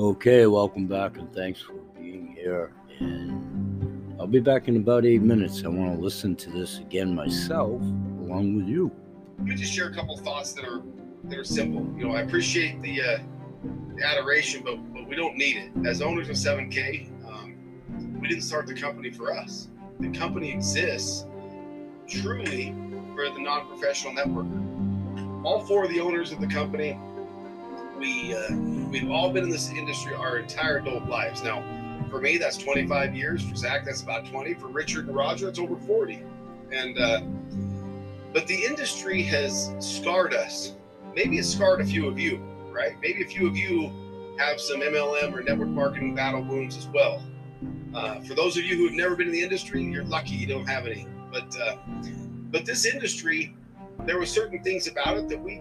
Okay, welcome back and thanks for being here. And I'll be back in about eight minutes. I want to listen to this again myself along with you. Let me just share a couple thoughts that are that are simple. You know, I appreciate the, uh, the adoration, but but we don't need it. As owners of 7K, um, we didn't start the company for us. The company exists truly for the non-professional networker. All four of the owners of the company we uh, we've all been in this industry our entire adult lives. Now, for me, that's 25 years. For Zach, that's about 20. For Richard and Roger, it's over 40. And uh, but the industry has scarred us. Maybe it scarred a few of you, right? Maybe a few of you have some MLM or network marketing battle wounds as well. Uh, for those of you who have never been in the industry, you're lucky you don't have any. But uh, but this industry, there were certain things about it that we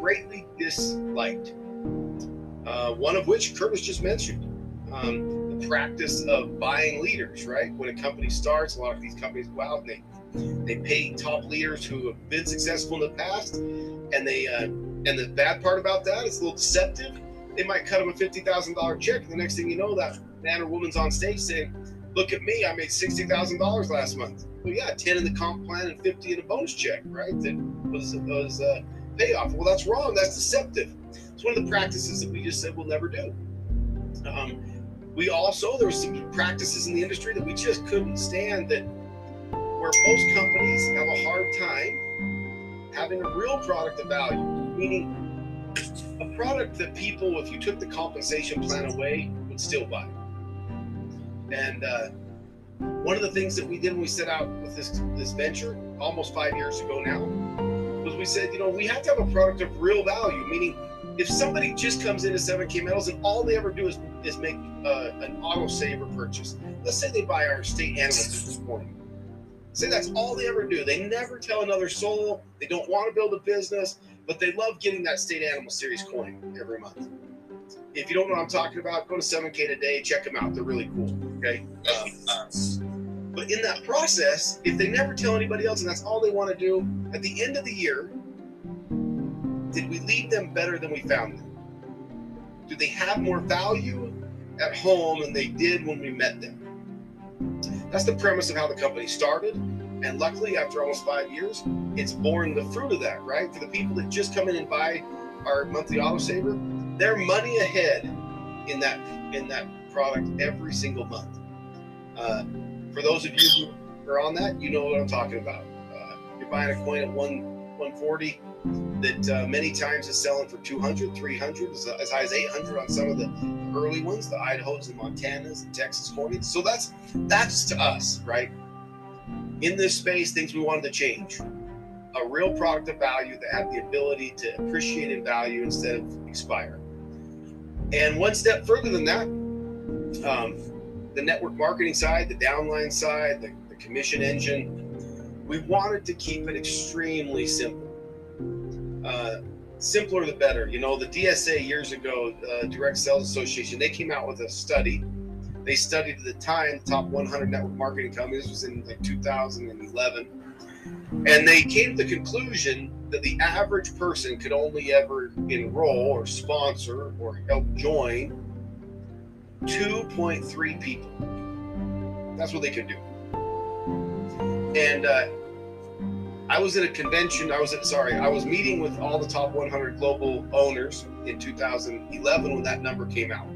greatly disliked. Uh, one of which Curtis just mentioned um, the practice of buying leaders, right? When a company starts, a lot of these companies go out and they, they pay top leaders who have been successful in the past. And they uh, and the bad part about that is a little deceptive. They might cut them a $50,000 check. And the next thing you know, that man or woman's on stage saying, Look at me, I made $60,000 last month. Well, yeah, 10 in the comp plan and 50 in a bonus check, right? That was, was uh, payoff. Well, that's wrong. That's deceptive. It's one of the practices that we just said we'll never do. Um, we also there were some practices in the industry that we just couldn't stand that where most companies have a hard time having a real product of value, meaning a product that people, if you took the compensation plan away, would still buy. And uh, one of the things that we did when we set out with this this venture almost five years ago now we said, you know, we have to have a product of real value, meaning if somebody just comes into 7K Metals and all they ever do is, is make uh, an auto saver purchase, let's say they buy our state animal this morning. Say that's all they ever do. They never tell another soul. They don't want to build a business, but they love getting that state animal series coin every month. If you don't know what I'm talking about, go to 7K today, check them out. They're really cool. Okay. Um, but in that process, if they never tell anybody else and that's all they want to do, at the end of the year, did we leave them better than we found them? Do they have more value at home than they did when we met them? That's the premise of how the company started. And luckily, after almost five years, it's borne the fruit of that, right? For the people that just come in and buy our monthly autosaver, they're money ahead in that in that product every single month. Uh, for those of you who are on that, you know what I'm talking about. Uh, you're buying a coin at one 140 that uh, many times is selling for 200, 300, as, as high as 800 on some of the early ones, the Idahos and Montanas and Texas coins. So that's that's to us, right? In this space, things we wanted to change. A real product of value that had the ability to appreciate in value instead of expire. And one step further than that, um, the network marketing side, the downline side, the, the commission engine, we wanted to keep it extremely simple. Uh, simpler the better. You know, the DSA years ago, uh, Direct Sales Association, they came out with a study. They studied at the time top 100 network marketing companies was in like 2011, and they came to the conclusion that the average person could only ever enroll or sponsor or help join 2.3 people. That's what they could do. And uh, I was at a convention. I was at, sorry, I was meeting with all the top 100 global owners in 2011 when that number came out.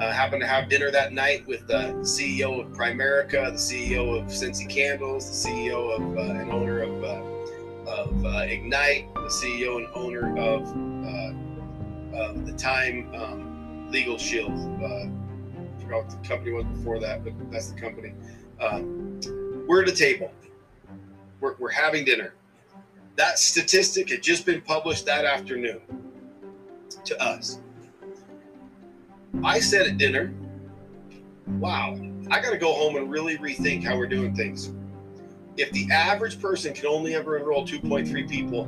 Uh, happened to have dinner that night with the CEO of Primerica, the CEO of Scentsy Candles, the CEO of uh, and owner of uh, of uh, Ignite, the CEO and owner of uh, of the time um, Legal Shield. Uh, forgot what the company was before that, but that's the company. Um, we're at a table. We're, we're having dinner. That statistic had just been published that afternoon to us. I said at dinner, wow, I got to go home and really rethink how we're doing things. If the average person can only ever enroll 2.3 people,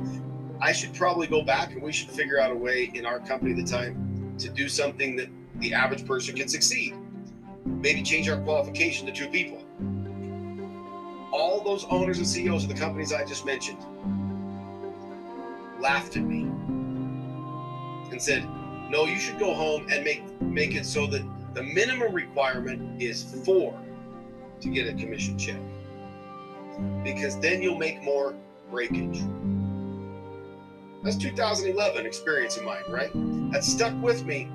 I should probably go back and we should figure out a way in our company the time to do something that the average person can succeed. Maybe change our qualification to two people. All those owners and CEOs of the companies I just mentioned laughed at me and said, No, you should go home and make make it so that the minimum requirement is four to get a commission check. Because then you'll make more breakage. That's 2011 experience of mine, right? That stuck with me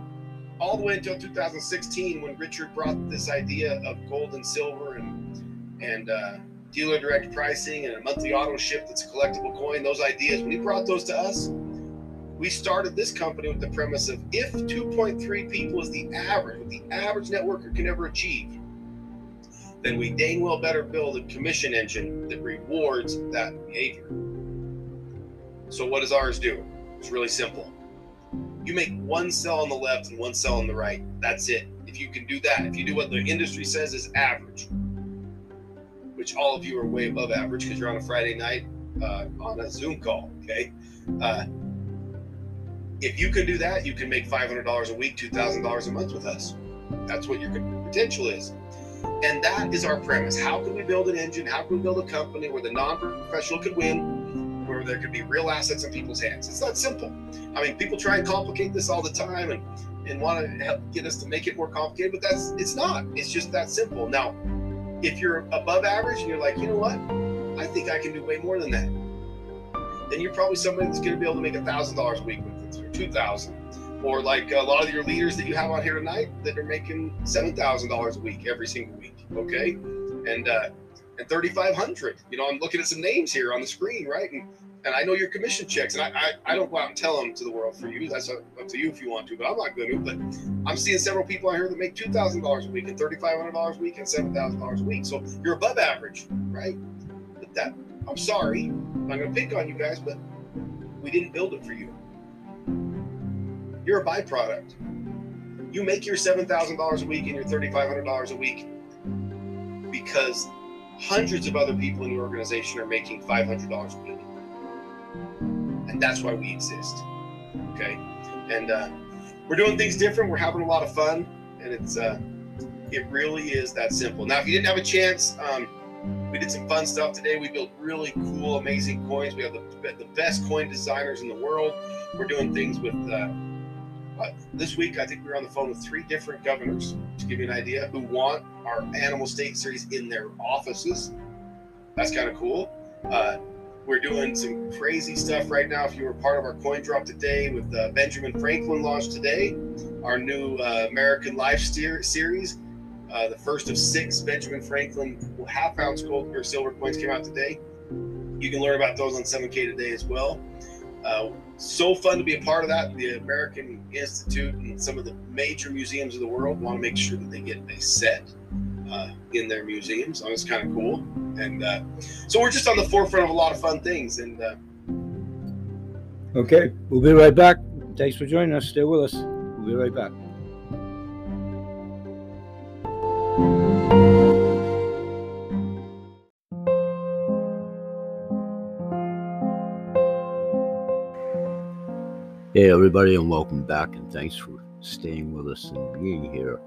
all the way until 2016 when Richard brought this idea of gold and silver and and uh, dealer direct pricing and a monthly auto ship that's a collectible coin. Those ideas when he brought those to us, we started this company with the premise of if 2.3 people is the average, what the average networker can ever achieve, then we dang well better build a commission engine that rewards that behavior. So what does ours do? It's really simple. You make one sell on the left and one sell on the right. That's it. If you can do that, if you do what the industry says is average, which all of you are way above average because you're on a Friday night uh, on a Zoom call, okay? Uh, if you can do that, you can make $500 a week, $2,000 a month with us. That's what your potential is. And that is our premise. How can we build an engine? How can we build a company where the non professional could win, where there could be real assets in people's hands? It's that simple. I mean, people try and complicate this all the time and, and want to help get us to make it more complicated, but that's it's not. It's just that simple. Now, if you're above average and you're like, you know what, I think I can do way more than that, then you're probably somebody that's going to be able to make a thousand dollars a week with it, or two thousand or like a lot of your leaders that you have on here tonight that are making seven thousand dollars a week every single week. Okay, and uh, and thirty five hundred. You know, I'm looking at some names here on the screen, right? And and I know your commission checks, and I, I, I don't go out and tell them to the world for you. That's up to you if you want to, but I'm not going to. But I'm seeing several people out here that make two thousand dollars a week and thirty five hundred dollars a week and seven thousand dollars a week. So you're above average, right? But that I'm sorry, I'm not going to pick on you guys, but we didn't build it for you. You're a byproduct. You make your $7,000 a week and your $3,500 a week because hundreds of other people in your organization are making $500 a week. And that's why we exist. Okay. And uh, we're doing things different. We're having a lot of fun. And it's, uh, it really is that simple. Now, if you didn't have a chance, um, we did some fun stuff today. We built really cool, amazing coins. We have the, the best coin designers in the world. We're doing things with uh, this week, I think we were on the phone with three different governors to give you an idea who want our Animal State Series in their offices. That's kind of cool. Uh, we're doing some crazy stuff right now. If you were part of our coin drop today with uh, Benjamin Franklin launch today, our new uh, American Life steer- series, uh, the first of six Benjamin Franklin half ounce gold or silver coins came out today. You can learn about those on 7K today as well. Uh, so fun to be a part of that. The American Institute and some of the major museums of the world want to make sure that they get a set uh, in their museums. So it's kind of cool. And uh, so we're just on the forefront of a lot of fun things. And uh, okay, we'll be right back. Thanks for joining us. Stay with us. We'll be right back. Hey, everybody, and welcome back, and thanks for staying with us and being here.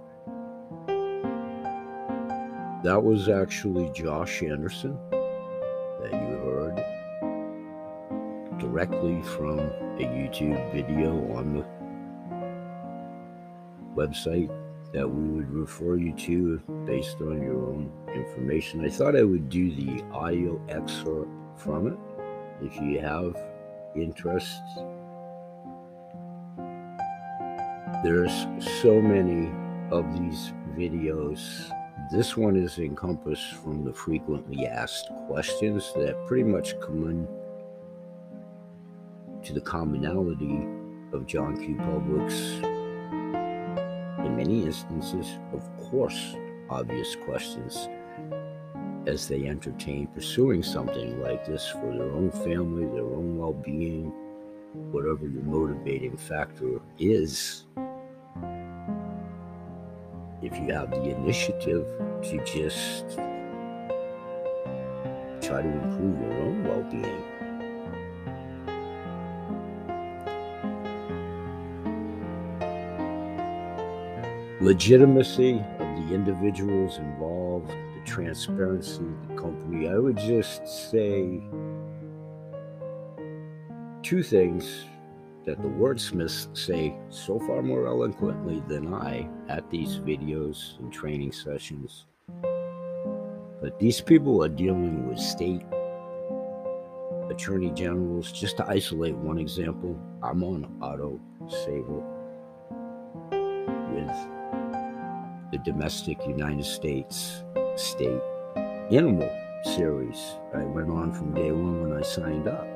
That was actually Josh Anderson that you heard directly from a YouTube video on the website that we would refer you to based on your own information. I thought I would do the audio excerpt from it if you have interest there's so many of these videos. This one is encompassed from the frequently asked questions that pretty much come in to the commonality of John Q. Public's, in many instances, of course, obvious questions as they entertain pursuing something like this for their own family, their own well being, whatever your motivating factor is if you have the initiative to just try to improve your own well being. Legitimacy of the individuals involved, the transparency of the company. I would just say two things that the wordsmiths say so far more eloquently than I at these videos and training sessions. But these people are dealing with state attorney generals. Just to isolate one example, I'm on Auto Saver with the domestic United States state animal series. I went on from day one when I signed up.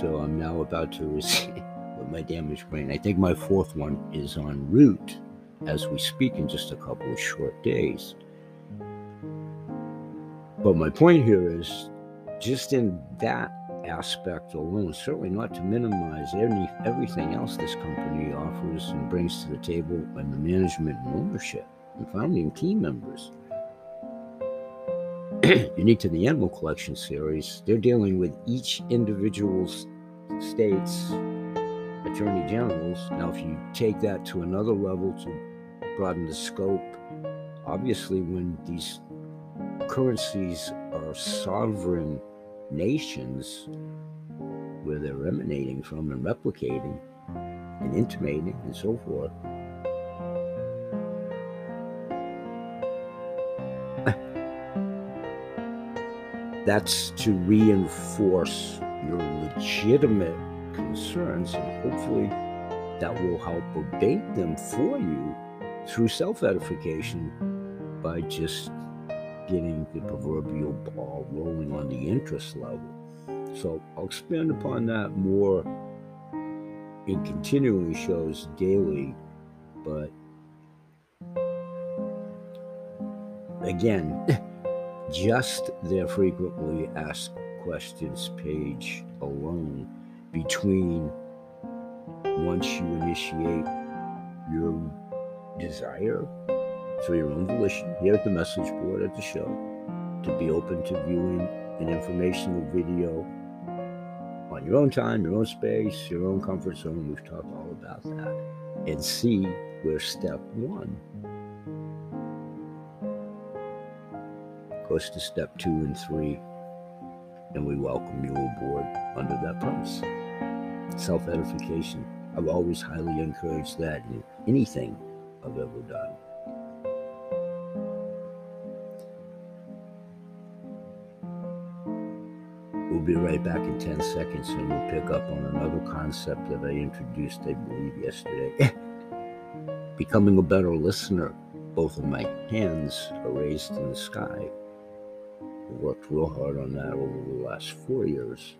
So I'm now about to receive my damaged brain. I think my fourth one is en route as we speak in just a couple of short days. But my point here is just in that aspect alone, certainly not to minimize any everything else this company offers and brings to the table and the management and ownership and founding team members. Unique to the Animal Collection series, they're dealing with each individual's state's attorney generals. Now, if you take that to another level to broaden the scope, obviously, when these currencies are sovereign nations where they're emanating from and replicating and intimating and so forth. That's to reinforce your legitimate concerns, and hopefully that will help abate them for you through self edification by just getting the proverbial ball rolling on the interest level. So I'll expand upon that more in continuing shows daily, but again, just their frequently asked questions page alone between once you initiate your desire through your own volition here at the message board at the show to be open to viewing an informational video on your own time, your own space, your own comfort zone. We've talked all about that. And see where step one goes to step two and three. And we welcome you aboard under that premise. Self edification. I've always highly encouraged that in anything I've ever done. We'll be right back in 10 seconds and we'll pick up on another concept that I introduced, I believe, yesterday. Becoming a better listener. Both of my hands are raised in the sky. Worked real hard on that over the last four years.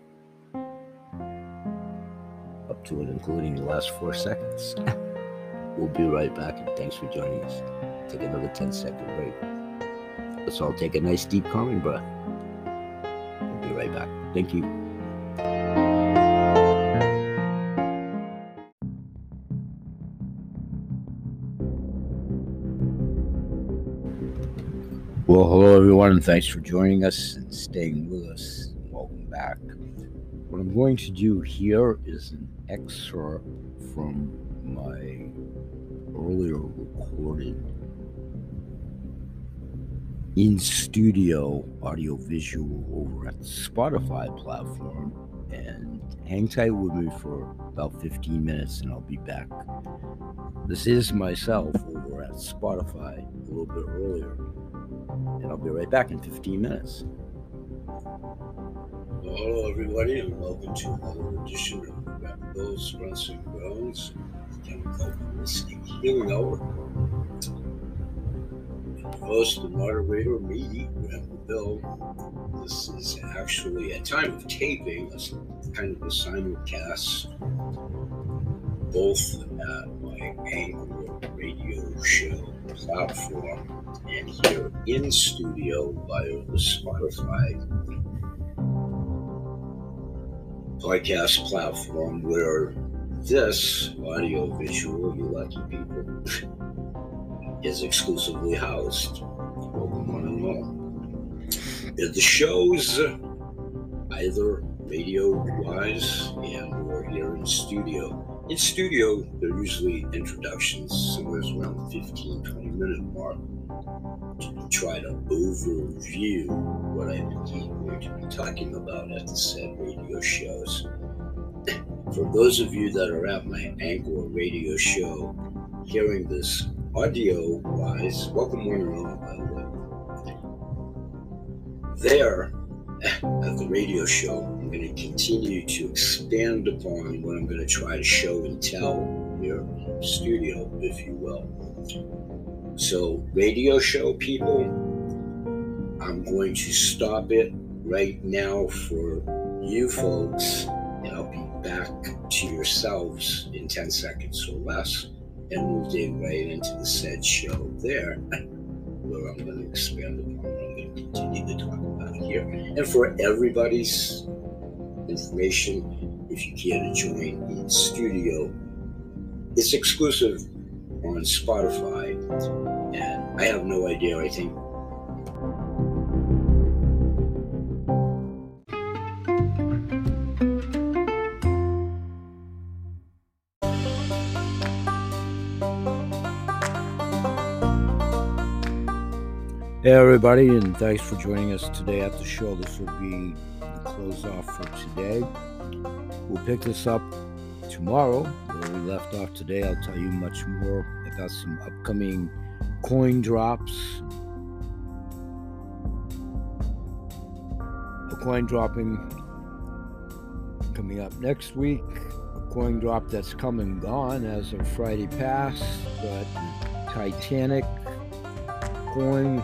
Up to and including the last four seconds. we'll be right back and thanks for joining us. Take another 10 second break. Let's all take a nice deep calming breath. We'll be right back. Thank you. Everyone, and thanks for joining us and staying with us. Welcome back. What I'm going to do here is an excerpt from my earlier recorded in studio audio visual over at the Spotify platform. And hang tight with me for about 15 minutes and I'll be back. This is myself over at Spotify a little bit earlier. And I'll be right back in 15 minutes. Well, hello, everybody, and welcome to another edition of Rebels, Grunts, and Groans, Chemical Mystic Healing Hour host and moderator, me, Grandpa Bill. This is actually, at time of taping, a kind of a simulcast, both at my Anchor radio show platform and here in studio via the Spotify podcast platform where this audio visual, you lucky people, is exclusively housed. Welcome one and all. The shows, either radio wise and or here in studio. In studio, they're usually introductions, somewhere around 15, 20 minute mark to try to overview what I'm going to be talking about at the said radio shows. for those of you that are at my Anchor radio show, hearing this audio wise, welcome one and all, by the way. There, at the radio show, going to continue to expand upon what I'm going to try to show and tell the studio, if you will. So, radio show people, I'm going to stop it right now for you folks, and I'll be back to yourselves in 10 seconds or less, and we'll dig right into the said show there, where I'm going to expand upon what I'm going to continue to talk about here. And for everybody's information, if you care to join in studio, it's exclusive on Spotify, and I have no idea. I think Hey, everybody, and thanks for joining us today at the show. This will be the close off for today. We'll pick this up tomorrow where we left off today. I'll tell you much more about some upcoming coin drops. A coin dropping coming up next week. A coin drop that's come and gone as of Friday past, but Titanic coin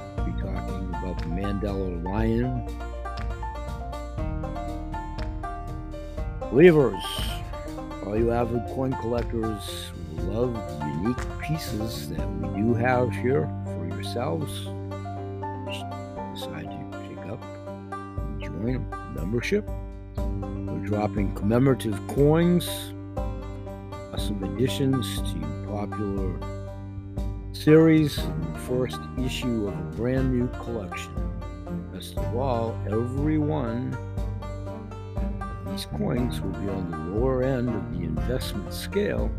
Mandela Lion. Believers, all you avid coin collectors love unique pieces that we do have here for yourselves. Decide to pick up and join membership. We're dropping commemorative coins, some additions to popular series first issue of a brand new collection. Best of all, every one of these coins will be on the lower end of the investment scale,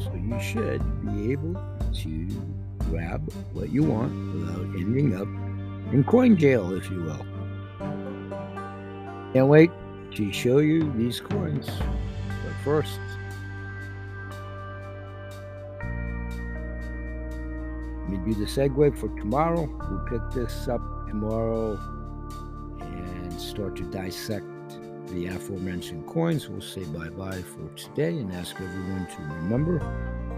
so you should be able to grab what you want without ending up in coin jail, if you will. Can't wait to show you these coins. But first, me do the segue for tomorrow. We'll pick this up tomorrow and start to dissect the aforementioned coins. We'll say bye bye for today and ask everyone to remember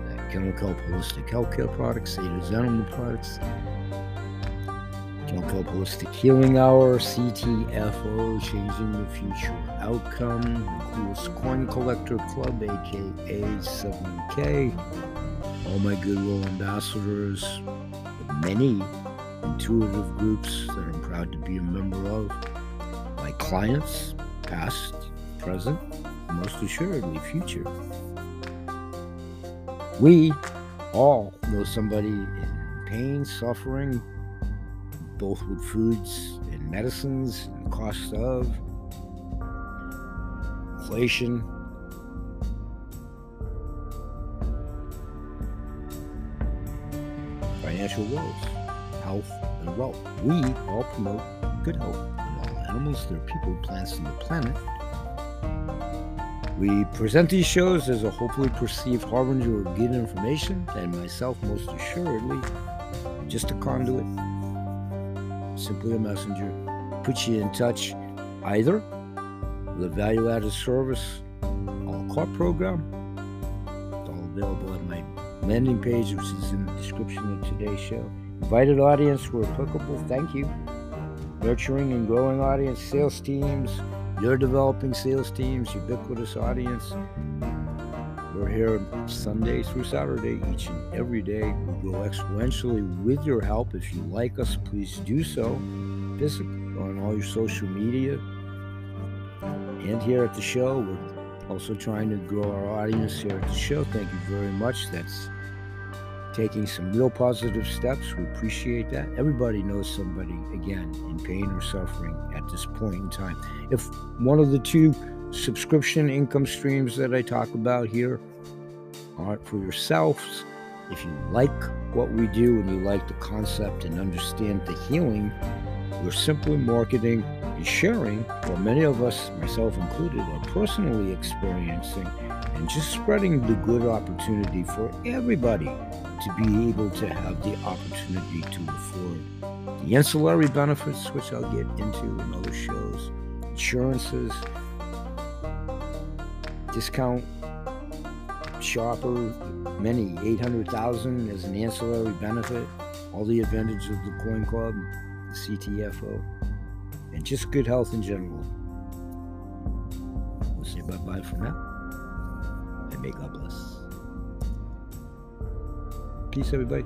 that Kennel Chemical Holistic Healthcare Products, Ada's Animal Products, Chemical Holistic Healing Hour, CTFO, Changing the Future Outcome, the Coolest Coin Collector Club, aka 7K all my goodwill ambassadors, many intuitive groups that I'm proud to be a member of, my clients, past, present, most assuredly future. We all know somebody in pain, suffering, both with foods and medicines and cost of inflation, financial woes, health, and wealth. We all promote good health in all animals, their people, plants, and the planet. We present these shows as a hopefully perceived harbinger of good information, and myself, most assuredly, just a conduit, simply a messenger. Put you in touch either with a value added service a la program. It's all available at my landing page, which is in the description of today's show. Invited audience where applicable, thank you. Nurturing and growing audience, sales teams, you're developing sales teams, ubiquitous audience. We're here Sunday through Saturday, each and every day. We grow exponentially with your help. If you like us, please do so. Visit on all your social media and here at the show. We're also trying to grow our audience here at the show. Thank you very much. That's taking some real positive steps. We appreciate that. Everybody knows somebody, again, in pain or suffering at this point in time. If one of the two subscription income streams that I talk about here aren't for yourselves, if you like what we do and you like the concept and understand the healing, we're simply marketing and sharing what many of us, myself included, are personally experiencing and just spreading the good opportunity for everybody to be able to have the opportunity to afford the ancillary benefits, which I'll get into in other shows, insurances, discount shopper, many 800,000 as an ancillary benefit, all the advantages of the Coin Club, the CTFO, and just good health in general. We'll say bye bye for now, and may God bless. Peace, everybody.